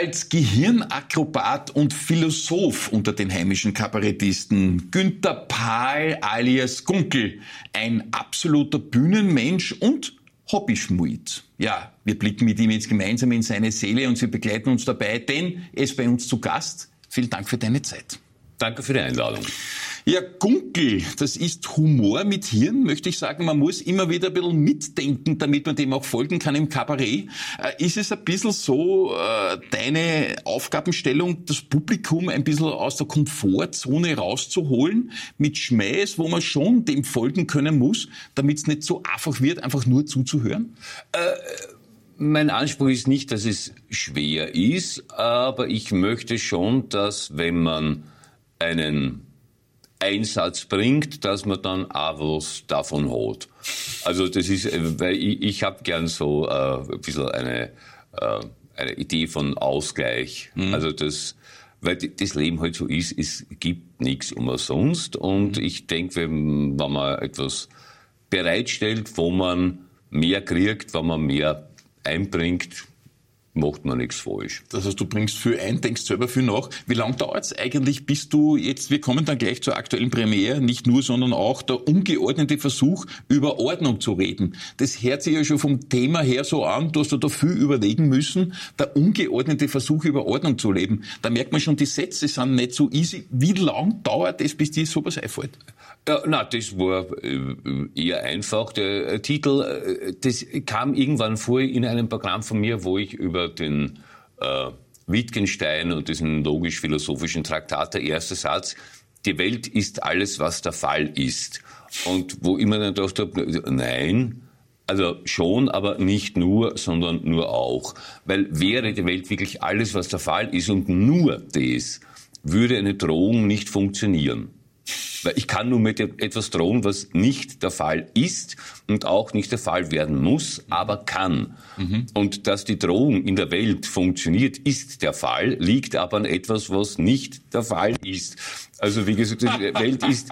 Als Gehirnakrobat und Philosoph unter den heimischen Kabarettisten. Günter Pahl alias Gunkel. Ein absoluter Bühnenmensch und Hobbyschmuid. Ja, wir blicken mit ihm jetzt gemeinsam in seine Seele und Sie begleiten uns dabei, denn er ist bei uns zu Gast. Vielen Dank für deine Zeit. Danke für die Einladung. Ja, Gunkel, das ist Humor mit Hirn, möchte ich sagen. Man muss immer wieder ein bisschen mitdenken, damit man dem auch folgen kann im Kabarett. Äh, ist es ein bisschen so äh, deine Aufgabenstellung, das Publikum ein bisschen aus der Komfortzone rauszuholen, mit Schmähs, wo man schon dem folgen können muss, damit es nicht so einfach wird, einfach nur zuzuhören? Äh, mein Anspruch ist nicht, dass es schwer ist, aber ich möchte schon, dass wenn man einen Einsatz bringt, dass man dann auch was davon hat. Also das ist, äh, weil ich, ich habe gern so äh, ein bisschen eine, äh, eine Idee von Ausgleich. Mhm. Also das, weil das Leben halt so ist, es gibt nichts umsonst und mhm. ich denke, wenn, wenn man etwas bereitstellt, wo man mehr kriegt, wenn man mehr einbringt, macht man nichts falsch. Das heißt, du bringst viel ein, denkst selber viel nach. Wie lange dauert es eigentlich, bis du jetzt, wir kommen dann gleich zur aktuellen Premiere, nicht nur, sondern auch der ungeordnete Versuch, über Ordnung zu reden. Das hört sich ja schon vom Thema her so an, du hast da viel überlegen müssen, der ungeordnete Versuch, über Ordnung zu leben. Da merkt man schon, die Sätze sind nicht so easy. Wie lang dauert es, bis dir sowas einfällt? Ja, na, das war äh, eher einfach. Der äh, Titel, äh, das kam irgendwann vor in einem Programm von mir, wo ich über den äh, Wittgenstein und diesen logisch-philosophischen Traktat, der erste Satz, die Welt ist alles, was der Fall ist. Und wo immer dann dachte, nein, also schon, aber nicht nur, sondern nur auch. Weil wäre die Welt wirklich alles, was der Fall ist und nur das, würde eine Drohung nicht funktionieren. Weil ich kann nur mit etwas drohen, was nicht der Fall ist und auch nicht der Fall werden muss, aber kann. Mhm. Und dass die Drohung in der Welt funktioniert, ist der Fall, liegt aber an etwas, was nicht der Fall ist. Also wie gesagt, die Welt ist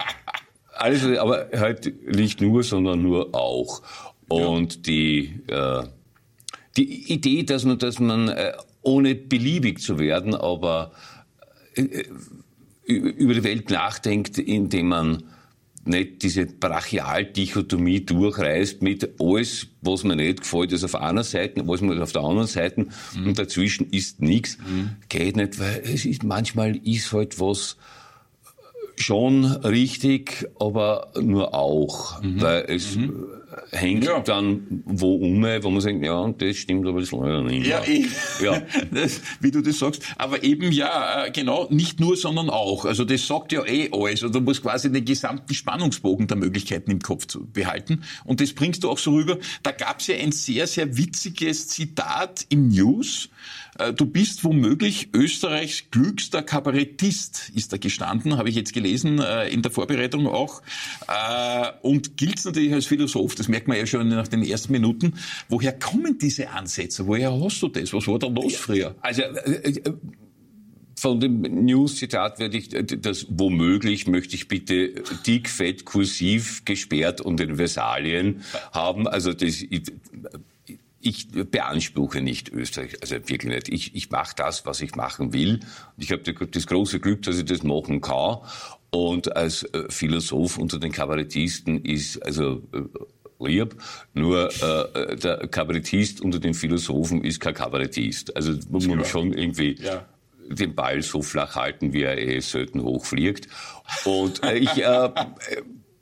alles, aber halt nicht nur, sondern nur auch. Und ja. die, äh, die Idee, dass man, dass man äh, ohne beliebig zu werden, aber äh, über die Welt nachdenkt, indem man nicht diese Brachialdichotomie durchreißt mit alles, was mir nicht gefällt, ist auf einer Seite, was mir auf der anderen Seite mhm. und dazwischen ist nichts. Mhm. Geht nicht, weil es ist manchmal ist halt was schon richtig, aber nur auch, mhm. weil es mhm. Hängt ja. dann wo um, wo man sagt, ja, das stimmt aber das leider nicht. Ja, ja. Das, wie du das sagst. Aber eben ja, äh, genau, nicht nur, sondern auch. Also das sagt ja eh alles. Also du musst quasi den gesamten Spannungsbogen der Möglichkeiten im Kopf behalten. Und das bringst du auch so rüber. Da gab es ja ein sehr, sehr witziges Zitat im News, du bist womöglich Österreichs glückster Kabarettist, ist da gestanden, habe ich jetzt gelesen, äh, in der Vorbereitung auch. Äh, und gilt natürlich als Philosoph, das merkt man ja schon nach den ersten Minuten. Woher kommen diese Ansätze? Woher hast du das? Was war da los früher? Also, von dem News-Zitat werde ich das womöglich möchte ich bitte dick, fett, kursiv, gesperrt und in Versalien haben. Also das ich beanspruche nicht Österreich, also wirklich nicht. Ich, ich mache das, was ich machen will. Und ich habe das große Glück, dass ich das machen kann. Und als äh, Philosoph unter den Kabarettisten ist also äh, lieb, nur äh, der Kabarettist unter den Philosophen ist kein Kabarettist. Also muss man schon irgendwie ja. den Ball so flach halten, wie er eh selten hochfliegt. Und äh, ich, äh,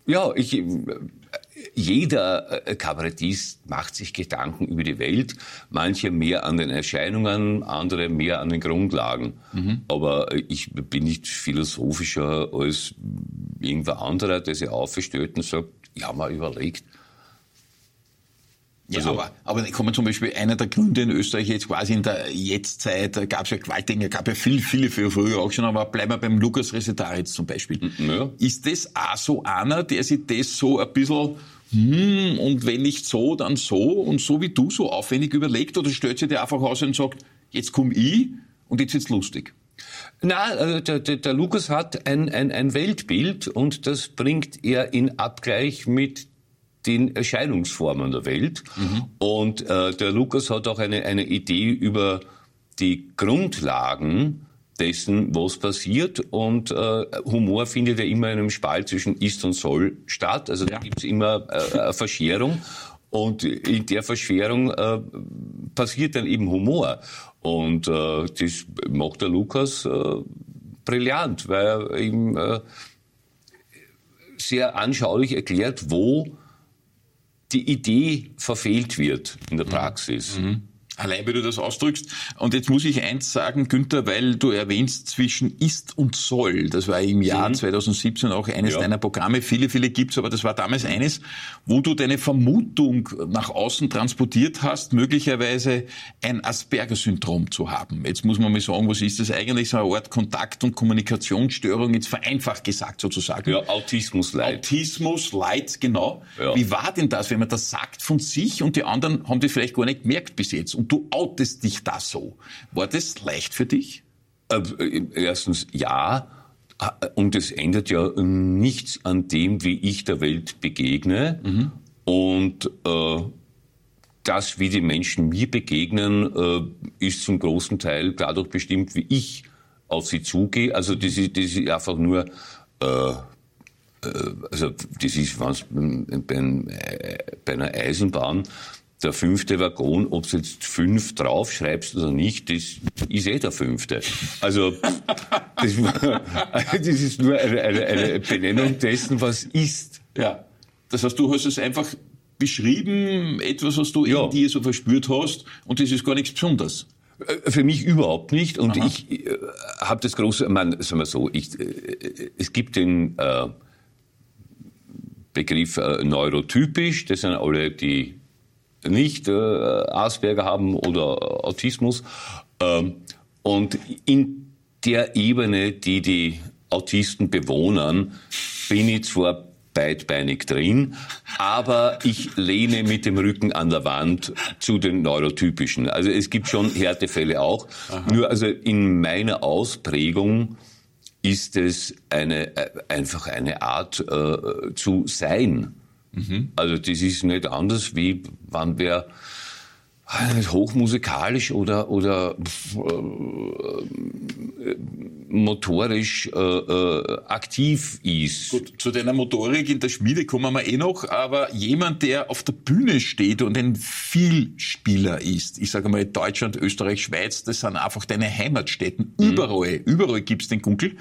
ja, ich jeder äh, Kabarettist macht sich Gedanken über die Welt, manche mehr an den Erscheinungen, andere mehr an den Grundlagen. Mhm. Aber ich bin nicht philosophischer als irgendwer anderer, der sich aufstellt und sagt, ja, mal überlegt, ja, also, aber, aber kommen zum Beispiel einer der Gründe in Österreich jetzt quasi in der Jetztzeit, gab es ja Gewaltdinge, gab ja viel, viele für früher auch schon, aber bleiben wir beim Lukas Resetaritz zum Beispiel. Ja. Ist das auch so einer, der sich das so ein bisschen hm, und wenn nicht so, dann so und so wie du so aufwendig überlegt oder stellt sich der einfach aus und sagt, jetzt komm ich und jetzt wird's lustig? Na, also der, der, der Lukas hat ein, ein, ein Weltbild und das bringt er in Abgleich mit den Erscheinungsformen der Welt. Mhm. Und äh, der Lukas hat auch eine, eine Idee über die Grundlagen dessen, was passiert. Und äh, Humor findet ja immer in einem Spalt zwischen ist und soll statt. Also da gibt es immer äh, eine Verschärung. Und in der Verschwörung äh, passiert dann eben Humor. Und äh, das macht der Lukas äh, brillant, weil er eben äh, sehr anschaulich erklärt, wo die Idee verfehlt wird in der Praxis. Mhm. Allein, wie du das ausdrückst. Und jetzt muss ich eins sagen, Günther, weil du erwähnst zwischen ist und soll. Das war im Jahr mhm. 2017 auch eines ja. deiner Programme. Viele, viele gibt's, aber das war damals eines, wo du deine Vermutung nach außen transportiert hast, möglicherweise ein Asperger-Syndrom zu haben. Jetzt muss man mal sagen, was ist das eigentlich? So eine Art Kontakt- und Kommunikationsstörung, jetzt vereinfacht gesagt sozusagen. Ja, Autismus Light. Autismus Light, genau. Ja. Wie war denn das, wenn man das sagt von sich und die anderen haben das vielleicht gar nicht gemerkt bis jetzt? und du outest dich da so. War das leicht für dich? Äh, erstens ja. Und es ändert ja nichts an dem, wie ich der Welt begegne. Mhm. Und äh, das, wie die Menschen mir begegnen, äh, ist zum großen Teil dadurch bestimmt, wie ich auf sie zugehe. Also das ist, das ist einfach nur, äh, äh also das ist was bei, äh, bei einer Eisenbahn der fünfte Waggon, ob du jetzt fünf draufschreibst oder nicht, das ist eh der fünfte. Also das, das ist nur eine, eine, eine Benennung dessen, was ist. Ja. Das heißt, du hast es einfach beschrieben, etwas, was du ja. in dir so verspürt hast, und das ist gar nichts Besonderes. Äh, für mich überhaupt nicht. Und Aha. ich äh, habe das große, man, sagen wir so, ich, äh, es gibt den äh, Begriff äh, neurotypisch, das sind alle die nicht äh, Asperger haben oder Autismus. Ähm, und in der Ebene, die die Autisten bewohnen, bin ich zwar beidbeinig drin, aber ich lehne mit dem Rücken an der Wand zu den Neurotypischen. Also es gibt schon Härtefälle auch. Aha. Nur also in meiner Ausprägung ist es eine, äh, einfach eine Art äh, zu sein. Mhm. Also das ist nicht anders, wie wann wer hochmusikalisch oder oder äh, motorisch äh, äh, aktiv ist. Gut, zu deiner Motorik in der Schmiede kommen wir eh noch, aber jemand, der auf der Bühne steht und ein Vielspieler ist, ich sage mal Deutschland, Österreich, Schweiz, das sind einfach deine Heimatstätten. Mhm. Überall, überall gibt's den Gunkel.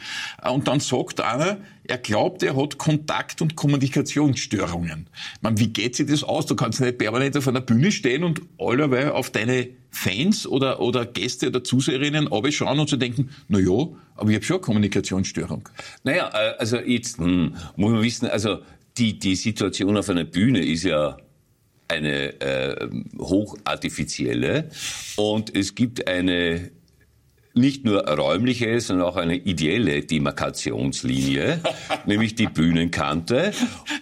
Und dann sagt einer, er glaubt, er hat Kontakt- und Kommunikationsstörungen. Man, wie geht sich das aus? Du kannst nicht permanent auf einer Bühne stehen und allerweil auf deine Fans oder, oder Gäste oder Zuseherinnen schauen und zu denken, na ja, aber ich habe schon eine Kommunikationsstörung. Naja, äh, also jetzt hm, muss man wissen, also die, die Situation auf einer Bühne ist ja eine äh, hochartifizielle und es gibt eine nicht nur räumliche, sondern auch eine ideelle Demarkationslinie, nämlich die Bühnenkante.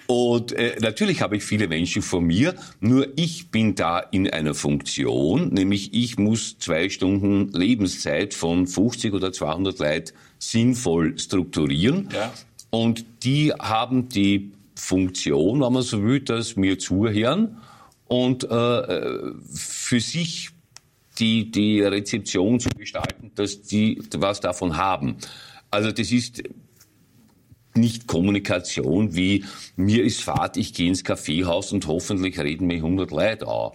Und äh, natürlich habe ich viele Menschen vor mir, nur ich bin da in einer Funktion, nämlich ich muss zwei Stunden Lebenszeit von 50 oder 200 Leuten sinnvoll strukturieren. Ja. Und die haben die Funktion, wenn man so will, dass mir zuhören und äh, äh für sich die, die Rezeption zu gestalten, dass die was davon haben. Also das ist nicht Kommunikation wie mir ist Fahrt, ich gehe ins Kaffeehaus und hoffentlich reden mich 100 Leute an.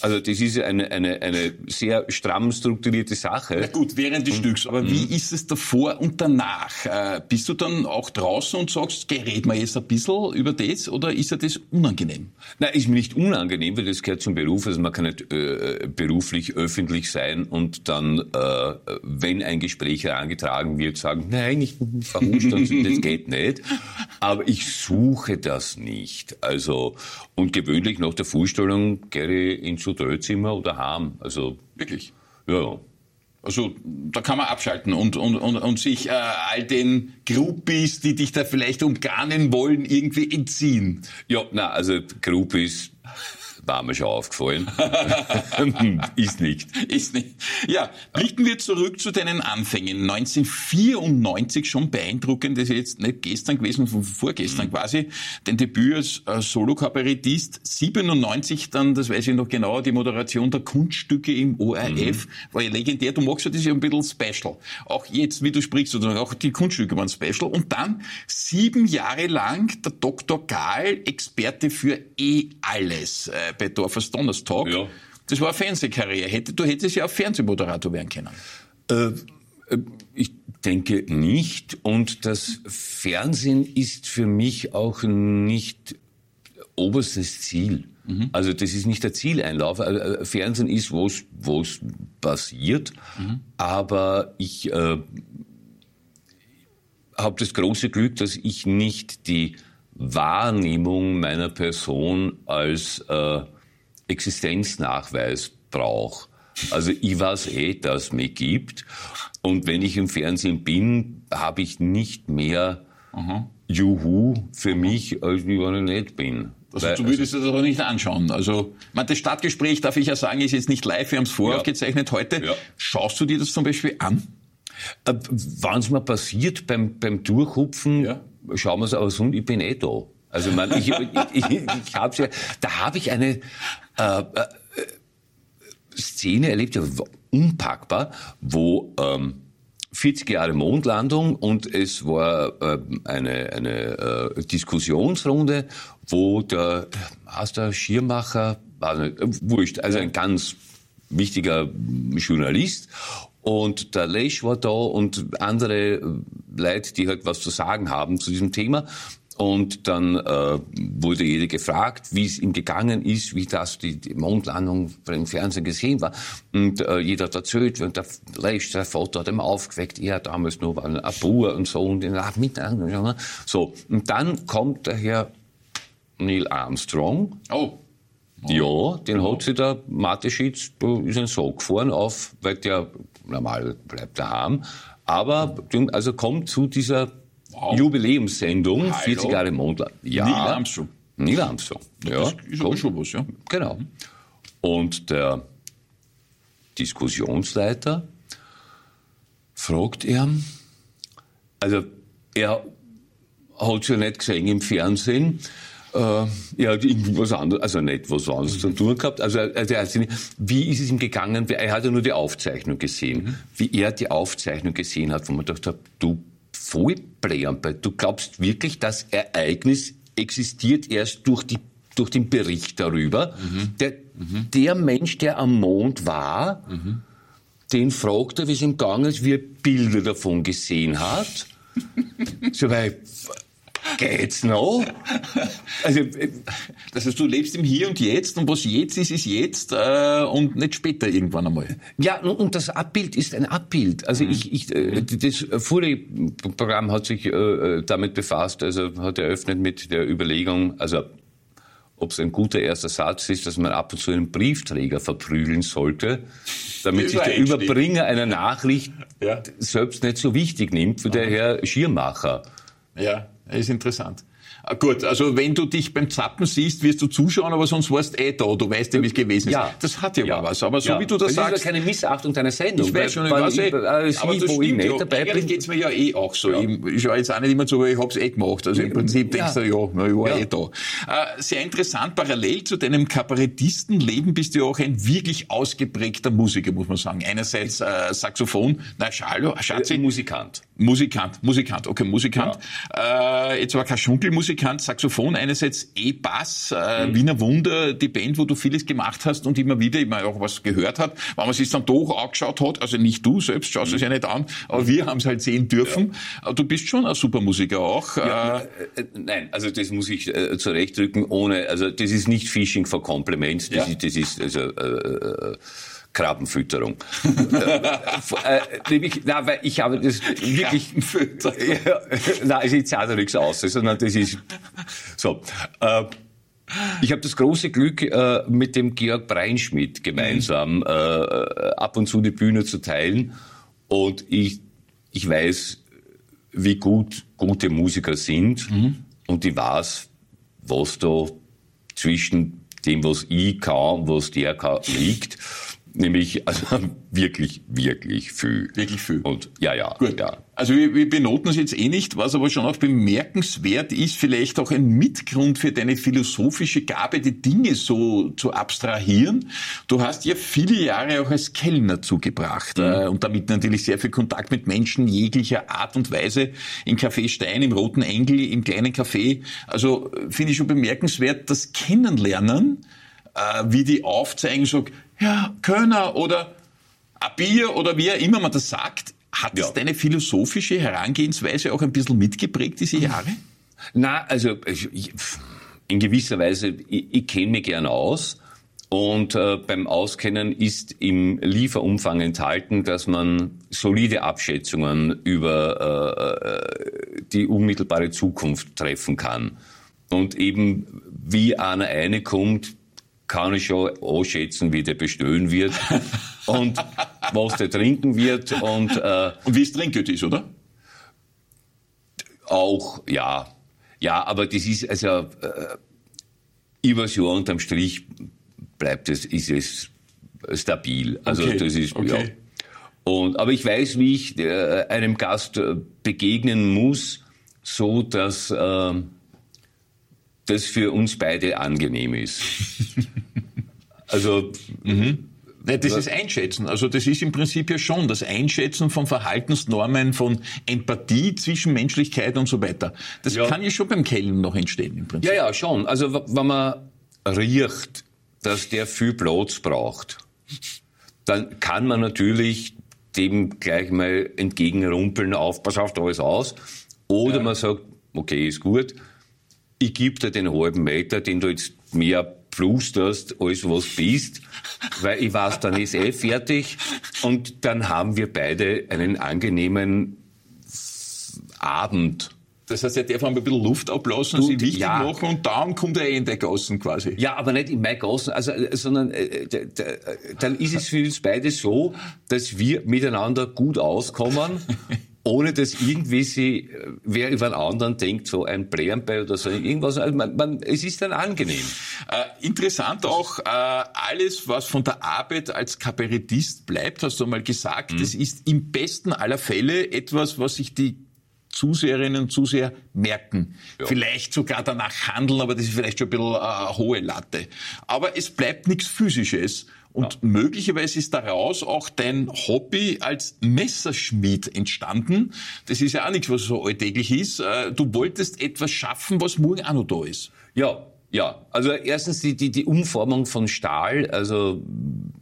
Also das ist eine, eine, eine sehr stramm strukturierte Sache. Na gut, während des und, Stücks. Aber wie mhm. ist es davor und danach? Äh, bist du dann auch draußen und sagst, geh, red mal jetzt ein bisschen über das oder ist dir das unangenehm? Nein, ist mir nicht unangenehm, weil das gehört zum Beruf. Also man kann nicht äh, beruflich öffentlich sein und dann, äh, wenn ein Gespräch herangetragen wird, sagen, nein, ich verhuscht, das geht nicht. Aber ich suche das nicht. Also, und gewöhnlich nach der Vorstellung gehe ich ins Hotelzimmer oder heim. Also, wirklich? Ja. Also da kann man abschalten und, und, und, und sich äh, all den Groupies, die dich da vielleicht umgarnen wollen, irgendwie entziehen. Ja, na, also Groupies paar Mal schon aufgefallen. ist nicht. Ist nicht. Ja, blicken wir zurück zu deinen Anfängen. 1994 schon beeindruckend, das ist jetzt nicht gestern gewesen, von vorgestern mhm. quasi, dein Debüt als äh, Solo-Kabarettist. 97 dann, das weiß ich noch genau, die Moderation der Kunststücke im ORF, mhm. war ja legendär. Du magst ja das ja ein bisschen special. Auch jetzt, wie du sprichst, auch die Kunststücke waren special. Und dann sieben Jahre lang der Dr. Gahl, Experte für eh alles äh, bei Dorfers Donnerstag. Ja. Das war eine Fernsehkarriere. du hättest ja auch Fernsehmoderator werden können. Äh, äh, ich denke nicht. Und das Fernsehen ist für mich auch nicht oberstes Ziel. Mhm. Also das ist nicht der Zieleinlauf. Also, äh, Fernsehen ist, wo es passiert. Mhm. Aber ich äh, habe das große Glück, dass ich nicht die Wahrnehmung meiner Person als äh, Existenznachweis brauche. Also ich weiß eh, dass es mich gibt. Und wenn ich im Fernsehen bin, habe ich nicht mehr Aha. Juhu für mich, als wenn ich nicht bin. Also Weil, du würdest also, das aber nicht anschauen. Also, man, das Stadtgespräch, darf ich ja sagen, ist jetzt nicht live, wir haben es voraufgezeichnet ja. heute. Ja. Schaust du dir das zum Beispiel an? Äh, Wenn es mir passiert beim, beim Durchhupfen, ja. Schauen wir es aber sonst, ich bin eh da. Also man, ich, ich, ich, ich hab's ja, da habe ich eine äh, äh, Szene erlebt, ja, unpackbar, wo ähm, 40 Jahre Mondlandung und es war äh, eine, eine äh, Diskussionsrunde, wo der, aus der Schirmacher, war nicht, äh, wurscht, also ein ganz wichtiger Journalist und der Lesch war da und andere Leute, die halt was zu sagen haben zu diesem Thema. Und dann äh, wurde jeder gefragt, wie es ihm gegangen ist, wie das die, die Mondlandung im Fernsehen gesehen war. Und äh, jeder hat erzählt, und der Lesch, der Vater hat ihm aufgeweckt, er damals nur war ein Bauer und so, und nach Mittag, so. Und dann kommt der Herr Neil Armstrong. Oh. Ja, den hat sich der Mateschitz, ist ein so gefahren auf, weil der normal bleibt daheim. Aber also kommt zu dieser wow. Jubiläumssendung, Hallo. 40 Jahre Mondland. Ja. Neil Armstrong. Neil Armstrong. Ja, das ist aber schon was, ja. Genau. Und der Diskussionsleiter fragt er, also er hat ja nicht gesehen im Fernsehen, äh, er hat irgendwas anderes, also nicht was anderes zu tun gehabt. Also, also wie ist es ihm gegangen? Er hat ja nur die Aufzeichnung gesehen. Mhm. Wie er die Aufzeichnung gesehen hat, wo man dachte, du Vollplämper, du glaubst wirklich, das Ereignis existiert erst durch die durch den Bericht darüber. Mhm. Der, mhm. der Mensch, der am Mond war, mhm. den fragt er, wie es ihm gegangen ist, wie er Bilder davon gesehen hat. so, weil, Geht's noch? Also, äh, das heißt, du lebst im Hier und Jetzt und was jetzt ist, ist jetzt äh, und nicht später irgendwann einmal. Ja, und das Abbild ist ein Abbild. Also mhm. ich, ich äh, das Fury-Programm hat sich äh, damit befasst, also hat eröffnet mit der Überlegung, also ob es ein guter erster Satz ist, dass man ab und zu einen Briefträger verprügeln sollte, damit sich der Überbringer einer Nachricht ja. selbst nicht so wichtig nimmt wie der Herr Schirmacher. Ja. Ist interessant. Ah, gut, also wenn du dich beim Zappen siehst, wirst du zuschauen, aber sonst warst du eh da, du weißt ja, wie es gewesen ist. Ja. Das hat ja, ja. was. Aber so ja. wie du das, das sagst... Das ist ja keine Missachtung deiner Sendung. Ich weiß schon, ich weiß eh, äh, aber das stimmt, ich nicht dabei bin. geht's mir ja eh auch so. Ja. Ich, ich war jetzt auch nicht immer so, weil ich hab's eh gemacht. Also im Prinzip denkst du, ja, na, ich war eh da. Äh, sehr interessant, parallel zu deinem Kabarettistenleben bist du ja auch ein wirklich ausgeprägter Musiker, muss man sagen. Einerseits äh, Saxophon, na, Schalo, Schatzi. Äh, Musikant. Musikant, Musikant, okay, Musikant. Ja. Äh, jetzt war kein Schunkelmusikant, Saxophon einerseits, E-Bass, äh, mhm. Wiener Wunder, die Band, wo du vieles gemacht hast und immer wieder immer auch was gehört hat, wenn man sich dann doch angeschaut hat, also nicht du selbst, schaust mhm. es ja nicht an, aber wir haben es halt sehen dürfen. Ja. Du bist schon ein super Musiker auch. Ja, äh, äh, nein, also das muss ich äh, zurechtdrücken, ohne, also das ist nicht Phishing for Compliments, das, ist, das ist also äh, äh Krabbenfütterung. äh, nämlich, na, weil ich habe das wirklich. ja, na, ist ja nichts aus, sondern das ist so. Äh, ich habe das große Glück, äh, mit dem Georg Breinschmidt gemeinsam mhm. äh, ab und zu die Bühne zu teilen. Und ich, ich weiß, wie gut gute Musiker sind. Mhm. Und ich weiß, was da zwischen dem, was ich kann, was der kann, liegt. Nämlich also wirklich, wirklich viel. Wirklich viel. Und ja, ja. Gut. Ja. Also wir, wir benoten es jetzt eh nicht, was aber schon auch bemerkenswert ist, vielleicht auch ein Mitgrund für deine philosophische Gabe, die Dinge so zu abstrahieren. Du hast ja viele Jahre auch als Kellner zugebracht mhm. äh, und damit natürlich sehr viel Kontakt mit Menschen jeglicher Art und Weise im Café Stein, im Roten Engel, im kleinen Café. Also äh, finde ich schon bemerkenswert, das Kennenlernen, äh, wie die aufzeigen, so, ja, Kölner oder Bier oder wie immer man das sagt, hat ja. das deine philosophische Herangehensweise auch ein bisschen mitgeprägt, diese Jahre? Na, also ich, in gewisser Weise, ich, ich kenne mich gern aus. Und äh, beim Auskennen ist im Lieferumfang enthalten, dass man solide Abschätzungen über äh, äh die unmittelbare Zukunft treffen kann. Und eben wie einer eine kommt, kann ich schon anschätzen, wie der bestellen wird und was der trinken wird. Und, äh, und wie es trinket ist, oder? Auch, ja. Ja, aber das ist also äh, übers Jahr unterm Strich bleibt es, ist es stabil. Also okay. das ist okay. ja. Und, aber ich weiß, wie ich äh, einem Gast begegnen muss, so dass äh, das für uns beide angenehm ist. also, mhm. Das ist Einschätzen. Also das ist im Prinzip ja schon das Einschätzen von Verhaltensnormen, von Empathie, Zwischenmenschlichkeit und so weiter. Das ja. kann ja schon beim Kellen noch entstehen im Prinzip. Ja, ja, schon. Also wenn man riecht, dass der viel Platz braucht, dann kann man natürlich dem gleich mal entgegenrumpeln, auf, pass auf, da ist aus. Oder ja. man sagt, okay, ist gut, ich gebe dir den halben Meter, den du jetzt mehr flusterst, als was bist, weil ich weiß, dann ist eh fertig und dann haben wir beide einen angenehmen Abend. Das heißt, er darf ein bisschen Luft ablassen, sie wichtig ja. machen und dann kommt er eh in der Gassen quasi. Ja, aber nicht in meine Gassen, also, äh, sondern äh, äh, dann ist es für uns beide so, dass wir miteinander gut auskommen ohne dass irgendwie sie, äh, wer über einen anderen denkt, so ein Blärenbei oder so irgendwas. Also man, man, es ist dann angenehm. Äh, interessant auch, äh, alles, was von der Arbeit als Kabarettist bleibt, hast du mal gesagt, mhm. das ist im besten aller Fälle etwas, was sich die Zuseherinnen und Zuseher merken. Ja. Vielleicht sogar danach handeln, aber das ist vielleicht schon ein bisschen eine hohe Latte. Aber es bleibt nichts Physisches. Und ja. möglicherweise ist daraus auch dein Hobby als Messerschmied entstanden. Das ist ja auch nichts, was so alltäglich ist. Äh, du wolltest etwas schaffen, was morgen auch noch da ist. Ja, ja. Also erstens die, die, die Umformung von Stahl, also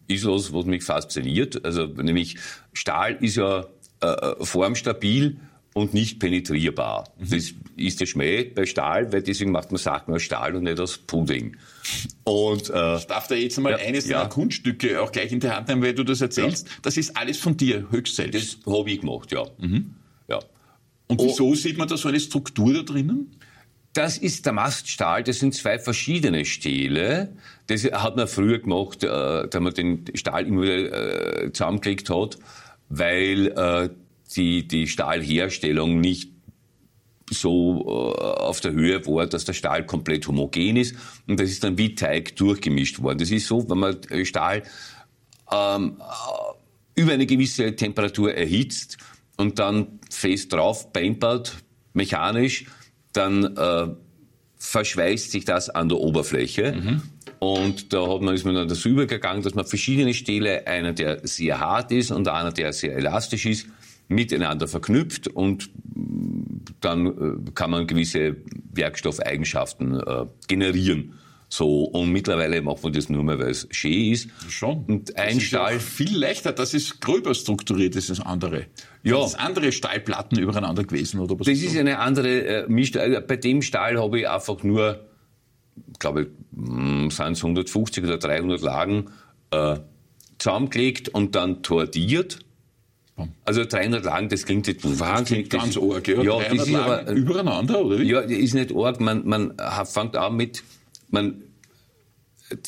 ist was, was mich fasziniert. Also nämlich Stahl ist ja äh, formstabil und nicht penetrierbar. Mhm. Das ist der Schmäh bei Stahl, weil deswegen macht man Sachen aus Stahl und nicht aus Pudding. Und, äh, ich darf da jetzt mal ja, eines ja. deiner Kunststücke auch gleich in die Hand nehmen, weil du das erzählst. Ja. Das ist alles von dir, höchst selbst. Das habe ich gemacht, ja. Mhm. ja. Und wieso oh. sieht man da so eine Struktur da drinnen? Das ist der Maststahl, das sind zwei verschiedene Stähle. Das hat man früher gemacht, äh, da man den Stahl immer wieder äh, zusammengelegt hat, weil äh, die, die Stahlherstellung nicht so äh, auf der Höhe war, dass der Stahl komplett homogen ist und das ist dann wie Teig durchgemischt worden. Das ist so, wenn man äh, Stahl ähm, äh, über eine gewisse Temperatur erhitzt und dann fest drauf pampert, mechanisch, dann äh, verschweißt sich das an der Oberfläche. Mhm. Und da hat man, ist man dann dazu übergegangen, dass man verschiedene Stähle, einer, der sehr hart ist und einer, der sehr elastisch ist, miteinander verknüpft und dann äh, kann man gewisse Werkstoffeigenschaften äh, generieren. So, und mittlerweile macht man das nur mehr, weil es schön ist. Schon. Und ein das Stahl. Ist viel leichter, das ist gröber strukturiert, das ist das andere. Ja. Das andere Stahlplatten übereinander gewesen, oder was? Das ist so? eine andere äh, Mischstahl. Also bei dem Stahl habe ich einfach nur, glaube ich, sind es 150 oder 300 Lagen äh, zusammengelegt und dann tordiert also 300 Lagen, das klingt jetzt wahnsinnig. Ganz arg, ja. ja das ist aber, übereinander, oder wie? Ja, das ist nicht arg. Man, man fängt an mit, man,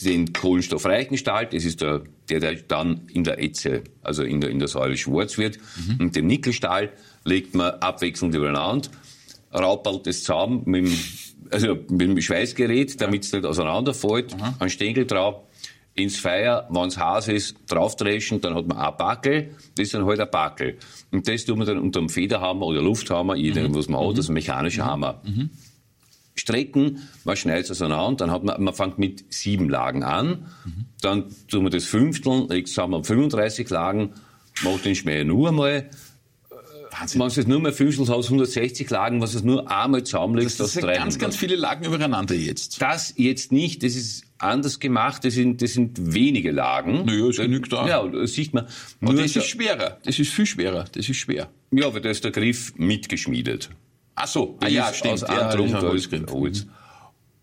den kohlenstoffreichen Stahl, das ist der, der, der dann in der Etze, also in der, in der Säure schwarz wird. Mhm. Und den Nickelstahl legt man abwechselnd übereinander, raupelt es zusammen mit dem also mit dem Schweißgerät, damit es nicht auseinanderfällt, mhm. ein Stängel drauf, ins Feuer, wenn es heiß ist, draufdreschen, dann hat man ein Backel, das ist dann halt ein Backel. Und das tut man dann unter einem Federhammer oder Lufthammer, je nachdem, mhm. was man hat, das ist ein mechanischer mhm. Hammer. Mhm. Strecken, man schneidet es auseinander, dann hat man, man fängt mit sieben Lagen an, mhm. dann tun wir das Fünftel, jetzt haben wir 35 Lagen, macht den Schmäh nur einmal, Wahnsinn. Wenn es nur mehr Fünftelhaus 160 Lagen, was es nur einmal zusammenlegt, das, das sind ganz, ganz viele Lagen übereinander jetzt. Das jetzt nicht, das ist anders gemacht, das sind, das sind wenige Lagen. Naja, es genügt da. Ja, das sieht man. Aber das ist schwerer, das ist viel schwerer, das ist schwer. Ja, aber da ist der Griff mitgeschmiedet. Ach so, ah, ja, stimmt. Aus ja, Antrum, da ist Holz.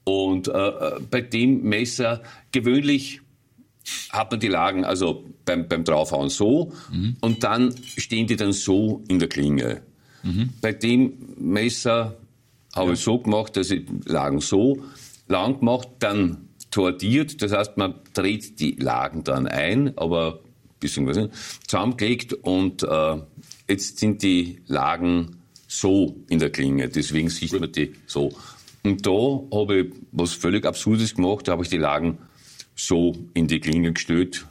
Und äh, äh, bei dem Messer gewöhnlich hat man die Lagen also beim, beim Draufhauen so mhm. und dann stehen die dann so in der Klinge. Mhm. Bei dem Messer habe ja. ich so gemacht, dass ich Lagen so lang gemacht, dann tordiert, das heißt, man dreht die Lagen dann ein, aber bisschen was zusammengelegt und äh, jetzt sind die Lagen so in der Klinge, deswegen sieht man die so. Und da habe ich was völlig Absurdes gemacht, da habe ich die Lagen so in die Klinge gestellt.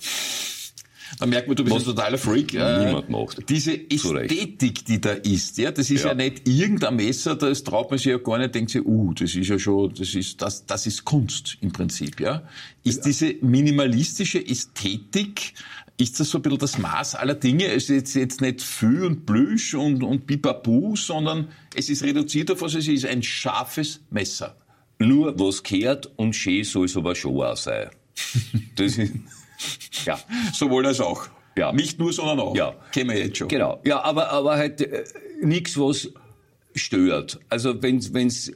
Da merkt man, du bist ein totaler Freak. Niemand macht. Diese Ästhetik, die da ist, ja, das ist ja. ja nicht irgendein Messer, das traut man sich ja gar nicht, denkt sich, uh, das ist ja schon, das ist, das, das ist Kunst im Prinzip, ja. Ist ja. diese minimalistische Ästhetik, ist das so ein bisschen das Maß aller Dinge? Es ist jetzt nicht Fü und Plüsch und, und Bibabu, sondern es ist reduziert auf was es ist, ein scharfes Messer. Nur was kehrt und schön soll es aber schon auch sein. Das ist, ja. Sowohl als auch. Ja. Nicht nur, sondern auch. Ja. Kennen wir jetzt schon. Genau. Ja, aber, aber halt äh, nichts, was stört. Also wenn es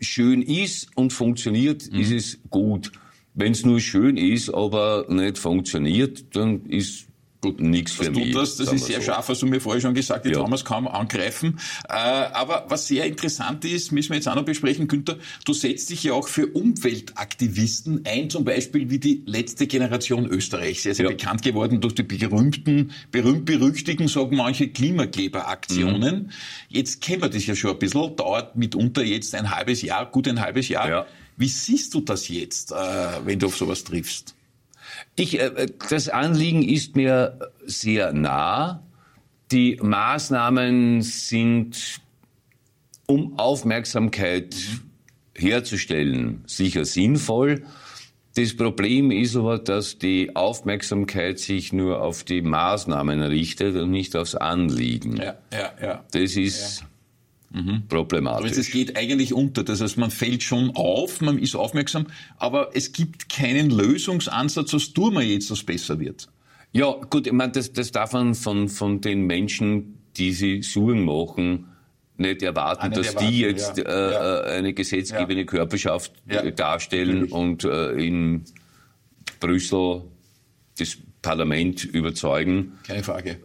schön ist und funktioniert, mhm. ist es gut. Wenn es nur schön ist, aber nicht funktioniert, dann ist Gut, nichts für mich. Das, das ist sehr so. scharf, hast du mir vorher schon gesagt, jetzt ja. haben wir es kaum angreifen. Äh, aber was sehr interessant ist, müssen wir jetzt auch noch besprechen, Günther, du setzt dich ja auch für Umweltaktivisten ein, zum Beispiel wie die letzte Generation Österreichs, sehr, sehr ja. bekannt geworden durch die berühmten, berühmt-berüchtigten, sagen manche, Klimakleberaktionen. Mhm. Jetzt kennen wir das ja schon ein bisschen, dauert mitunter jetzt ein halbes Jahr, gut ein halbes Jahr. Ja. Wie siehst du das jetzt, äh, wenn du auf sowas triffst? Ich, äh, das Anliegen ist mir sehr nah. Die Maßnahmen sind, um Aufmerksamkeit herzustellen, sicher sinnvoll. Das Problem ist aber, dass die Aufmerksamkeit sich nur auf die Maßnahmen richtet und nicht aufs Anliegen. Ja, ja, ja. Das ist ja mhm. problematisch. Also es geht eigentlich unter. Das heißt, man fällt schon auf, man ist aufmerksam, aber es gibt keinen Lösungsansatz, was tun wir jetzt, dass besser wird. Ja, gut, ich meine, das, das darf man von, von den Menschen, die sie Suchen machen, nicht erwarten, ah, nicht dass erwarten, die jetzt ja. Äh, ja. Äh, eine gesetzgebende ja. Körperschaft darstellen Natürlich. und äh, in Brüssel das Parlament überzeugen. Keine Frage.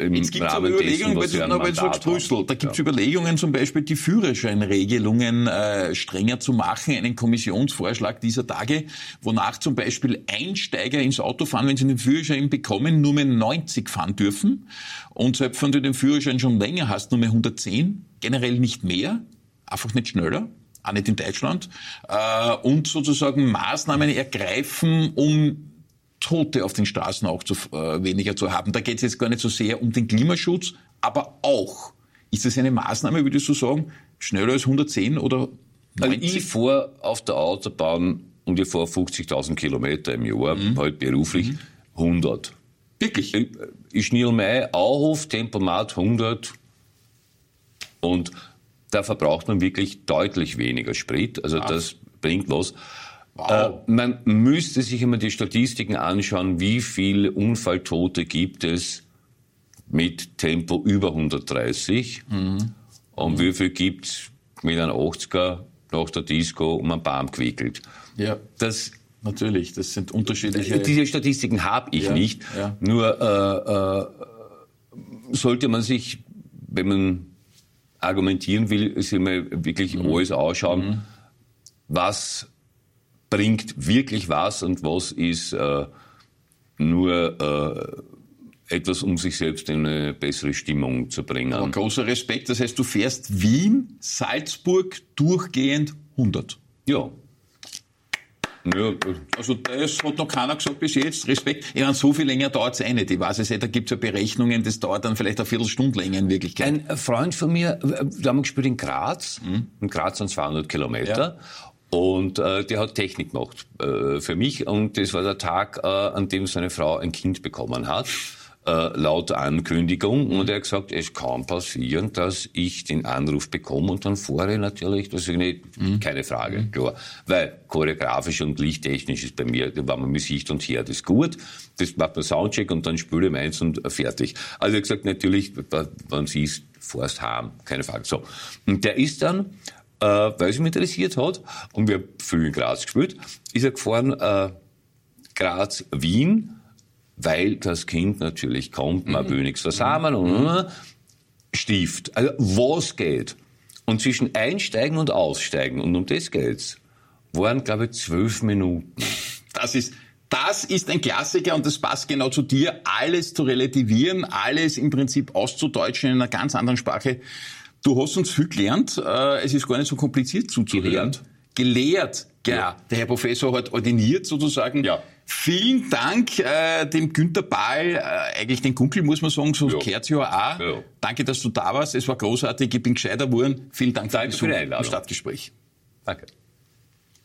Jetzt gibt es aber Überlegungen, dessen, weil du, weil du sagst Brüssel, da gibt es ja. Überlegungen zum Beispiel, die Führerscheinregelungen äh, strenger zu machen, einen Kommissionsvorschlag dieser Tage, wonach zum Beispiel Einsteiger ins Auto fahren, wenn sie den Führerschein bekommen, nur mehr 90 fahren dürfen. Und selbst wenn du den Führerschein schon länger hast, nur mehr 110, generell nicht mehr, einfach nicht schneller auch nicht in Deutschland, äh, und sozusagen Maßnahmen ergreifen, um Tote auf den Straßen auch zu, äh, weniger zu haben. Da geht es jetzt gar nicht so sehr um den Klimaschutz, aber auch. Ist das eine Maßnahme, würdest du sagen, schneller als 110 oder 90? Also ich fahre auf der Autobahn und ich fahre 50.000 Kilometer im Jahr, mhm. halt beruflich, mhm. 100. Wirklich? Ich, ich schnell mein Auhof, Tempomat 100 und da verbraucht man wirklich deutlich weniger Sprit. Also Ach. das bringt was. Wow. Äh, man müsste sich immer die Statistiken anschauen, wie viele Unfalltote gibt es mit Tempo über 130 mhm. und mhm. wie viel gibt es mit einem 80er nach der Disco um einen Baum gewickelt. Ja. Das Natürlich, das sind unterschiedliche. Diese Statistiken habe ich ja, nicht. Ja. Nur äh, äh, sollte man sich, wenn man argumentieren will, sich mal wirklich mhm. alles ausschauen, mhm. was bringt wirklich was und was ist äh, nur äh, etwas, um sich selbst in eine bessere Stimmung zu bringen. Aber großer Respekt, das heißt, du fährst Wien, Salzburg durchgehend 100. Ja. Ja, also das hat noch keiner gesagt bis jetzt. Respekt. Ich meine, so viel länger dauert es eh nicht. Ich weiß es nicht, da gibt es ja Berechnungen, das dauert dann vielleicht eine Viertelstunde länger in Wirklichkeit. Ein Freund von mir, wir haben gespielt in Graz. Mhm. In Graz sind 200 Kilometer. Ja. Und äh, der hat Technik gemacht äh, für mich. Und das war der Tag, äh, an dem seine Frau ein Kind bekommen hat äh, laut Ankündigung und er hat gesagt, es kann passieren, dass ich den Anruf bekomme und dann vorher natürlich, das ist nicht, mhm. keine Frage, mhm. klar. Weil choreografisch und lichttechnisch ist bei mir, wenn man mit Sicht und Herd ist gut, das macht man Soundcheck und dann spüle ich meins und fertig. Also er hat gesagt, natürlich, wenn sie es vorst haben, keine Frage. So. Und der ist dann, äh, weil es mich interessiert hat, und wir haben viel in Graz gespielt, ist er gefahren, äh, Graz, Wien, weil das Kind natürlich kommt, man mhm. will nichts versammelt und mhm. Stift. Also was geht? Und zwischen Einsteigen und Aussteigen, und um das geht's, waren, glaube ich, zwölf Minuten. Das ist, das ist ein Klassiker und das passt genau zu dir, alles zu relativieren, alles im Prinzip auszudeutschen in einer ganz anderen Sprache. Du hast uns viel gelernt, äh, es ist gar nicht so kompliziert zuzuhören. Gelehrt. Gelehrt, ja. ja. Der Herr Professor hat ordiniert sozusagen. Ja. Vielen Dank äh, dem Günter Bahl, äh, eigentlich den Gunkel muss man sagen, so ja. gehört ja auch. Ja. Danke, dass du da warst. Es war großartig, ich bin gescheiter geworden. Vielen Dank Danke für, für die Einladung. Stadtgespräch. Danke.